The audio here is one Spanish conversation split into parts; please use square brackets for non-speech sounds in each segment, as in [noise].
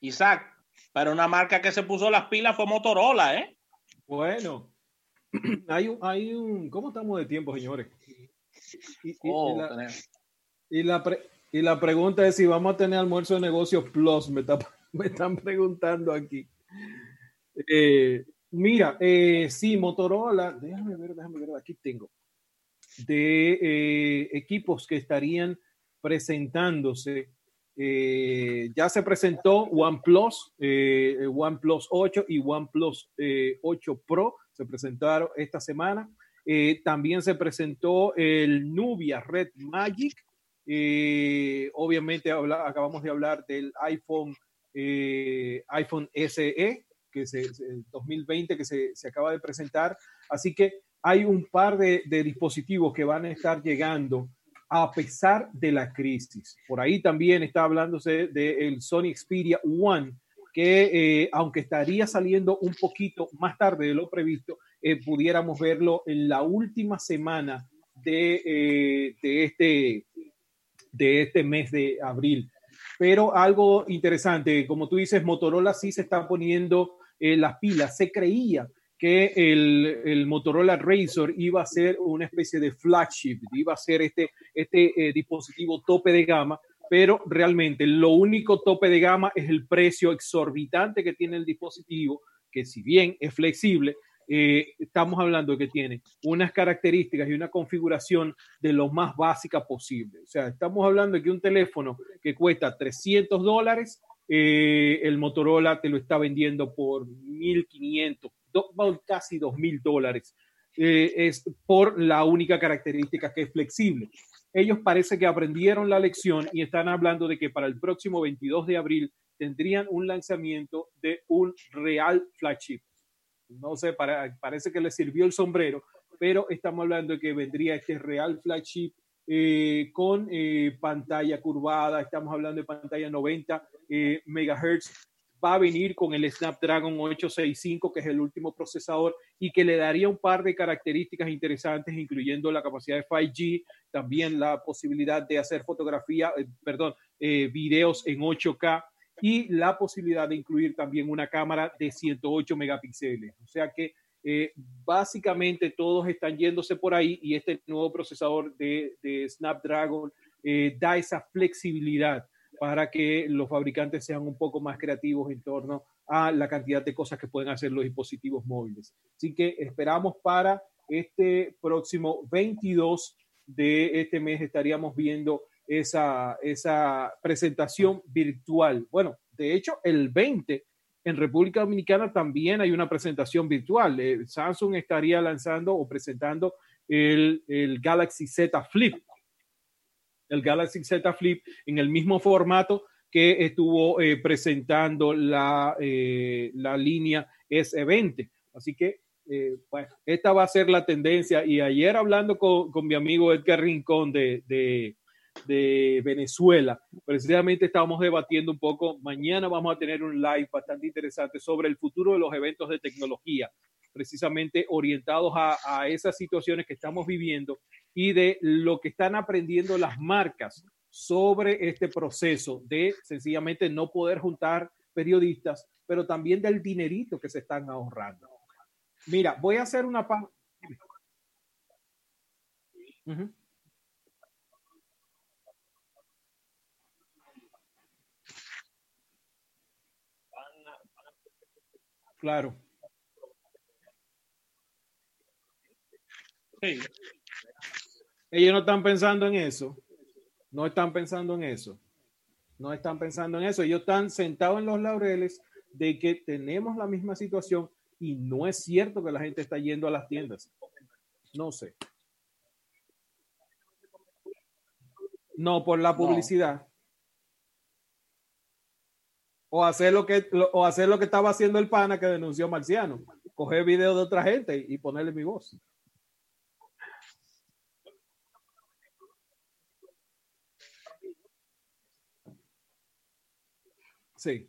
Isaac, pero una marca que se puso las pilas fue Motorola, ¿eh? Bueno, [clears throat] hay un, hay un, ¿cómo estamos de tiempo, señores? Y, y- y Oh, la, y la pre- y la pregunta es si vamos a tener almuerzo de negocios plus, me, está- [laughs] me están preguntando aquí. Eh, mira, eh, sí, Motorola, déjame ver, déjame ver, aquí tengo, de eh, equipos que estarían presentándose. Eh, ya se presentó OnePlus, eh, OnePlus 8 y OnePlus eh, 8 Pro, se presentaron esta semana. Eh, también se presentó el Nubia Red Magic. Eh, obviamente acabamos de hablar del iPhone, iPhone SE, que se, se- el 2020 que se, se acaba de presentar. Así que hay un par de dispositivos que van a estar llegando a pesar de la crisis. Por ahí también está hablándose del Sony Xperia One, que eh, aunque estaría saliendo un poquito más tarde de lo previsto, eh, pudiéramos verlo en la última semana de, eh, de, este, de este mes de abril. Pero algo interesante, como tú dices, Motorola sí se está poniendo las pilas. Se creía que el, el Motorola Razr iba a ser una especie de flagship, iba a ser este, este eh, dispositivo tope de gama, pero realmente lo único tope de gama es el precio exorbitante que tiene el dispositivo, que si bien es flexible, eh, estamos hablando de que tiene unas características y una configuración de lo más básica posible. O sea, estamos hablando de que un teléfono que cuesta 300 dólares, eh, el Motorola te lo está vendiendo por 1.500, do- casi 2.000 dólares. Eh, es por la única característica que es flexible. Ellos parece que aprendieron la lección y están hablando de que para el próximo 22 de abril tendrían un lanzamiento de un real flagship. No sé, para- parece que le sirvió el sombrero, pero estamos hablando de que vendría este real flagship eh, con eh, pantalla curvada, estamos hablando de pantalla 90 eh, megahertz, va a venir con el Snapdragon 865, que es el último procesador, y que le daría un par de características interesantes, incluyendo la capacidad de 5G, también la posibilidad de hacer fotografía, eh, perdón, eh, videos en 8K y la posibilidad de incluir también una cámara de 108 megapíxeles. O sea que eh, básicamente todos están yéndose por ahí y este nuevo procesador de, Snapdragon da esa flexibilidad para que los fabricantes sean un poco más creativos en torno a la cantidad de cosas que pueden hacer los dispositivos móviles. Así que esperamos para este próximo 22 de este mes estaríamos viendo esa, esa presentación virtual. Bueno, de hecho, el 20 en República Dominicana también hay una presentación virtual. Eh, Samsung estaría lanzando o presentando el, el Galaxy Z Flip. El Galaxy Z Flip en el mismo formato que estuvo eh, presentando la, eh, la línea S20. Así que, eh, bueno, esta va a ser la tendencia. Y ayer hablando con, con mi amigo Edgar Rincón de, de, de Venezuela, precisamente estábamos debatiendo un poco. Mañana vamos a tener un live bastante interesante sobre el futuro de los eventos de tecnología, precisamente orientados a, esas situaciones que estamos viviendo y de lo que están aprendiendo las marcas sobre este proceso de sencillamente no poder juntar periodistas, pero también del dinerito que se están ahorrando. Mira, voy a hacer una pausa. Claro. Sí. Ellos no están pensando en eso. No están pensando en eso. No están pensando en eso. Ellos están sentados en los laureles de que tenemos la misma situación y no es cierto que la gente está yendo a las tiendas. No sé. No, por la publicidad. O hacer lo que lo- o hacer lo que estaba haciendo el pana que denunció Marciano. Coger videos de otra gente y ponerle mi voz. Sí.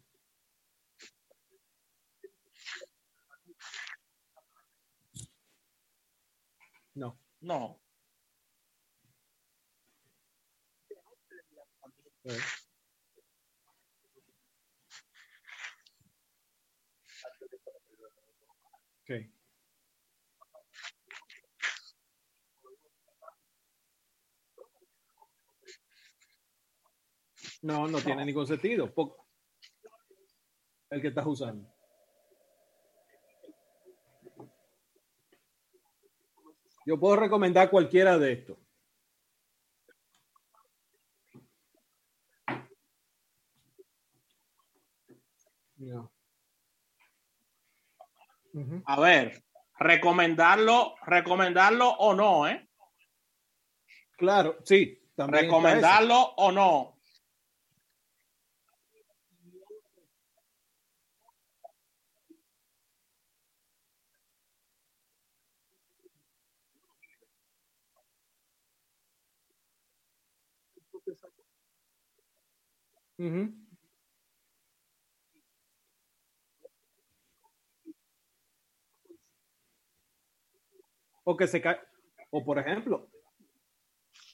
No. No. Okay. No, no, no, tiene ningún sentido. Po el que estás usando. Yo puedo recomendar cualquiera de estos. A ver, recomendarlo, recomendarlo o no, ¿eh? Claro, sí. recomendarlo o no. O que se cae. O por ejemplo,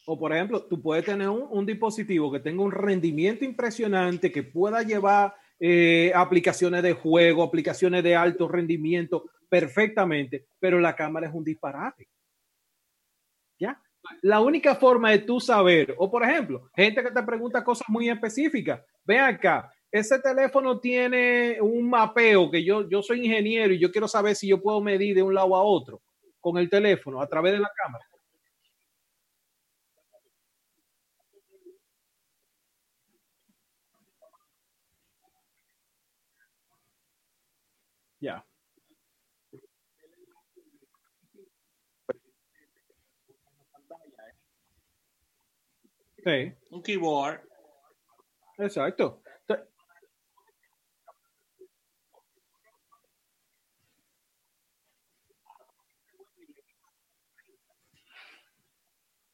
o por ejemplo, tú puedes tener un, dispositivo que tenga un rendimiento impresionante, que pueda llevar eh, aplicaciones de juego, aplicaciones de alto rendimiento perfectamente, pero la cámara es un disparate. La única forma de tú saber, o por ejemplo, gente que te pregunta cosas muy específicas, ve acá, ese teléfono tiene un mapeo que yo, yo soy ingeniero y yo quiero saber si yo puedo medir de un lado a otro con el teléfono a través de la cámara. Ya. Sí. Un keyboard. Exacto.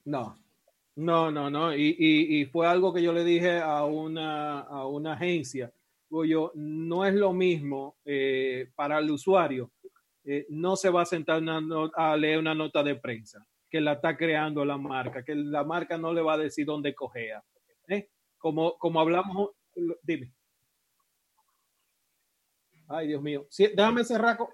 No, no, no, no. Y, y, fue algo que yo le dije a una, a una agencia. Yo, no es lo mismo eh, para el usuario. Eh, no se va a sentar a leer una nota de prensa que la está creando la marca, que la marca no le va a decir dónde cogea. ¿eh? Como, como hablamos, dime. Ay, Dios mío. déjame cerrar con,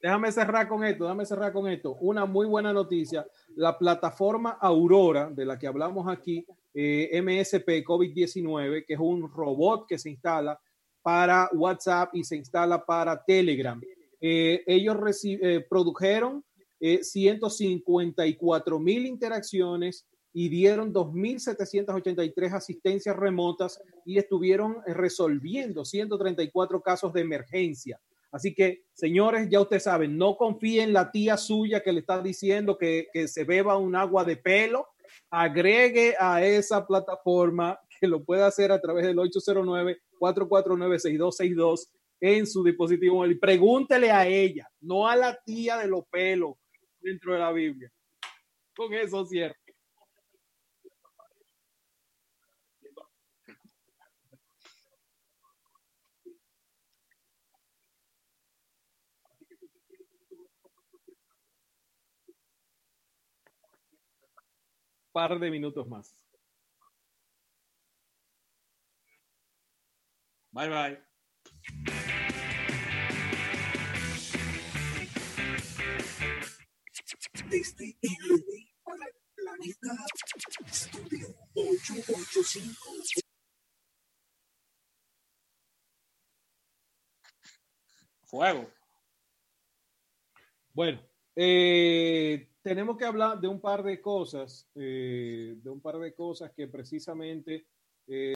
déjame cerrar con esto, déjame cerrar con esto. Una muy buena noticia. La plataforma Aurora, de la que hablamos aquí, eh, MSP COVID-19, que es un robot que se instala para WhatsApp y se instala para Telegram. Eh, ellos eh, produjeron 154 mil interacciones y dieron 2.783 asistencias remotas y estuvieron resolviendo 134 casos de emergencia. Así que, señores, ya ustedes saben, no confíen en la tía suya que le está diciendo que, se beba un agua de pelo. Agregue a esa plataforma que lo puede hacer a través del 809-449-6262 en su dispositivo. Pregúntele a ella, no a la tía de los pelos dentro de la Biblia. Con eso cierto. par de minutos más. Bye bye. Desde el para el planeta Estudio 885. Fuego. Bueno, eh, tenemos que hablar de un par de cosas, eh, de un par de cosas que precisamente eh,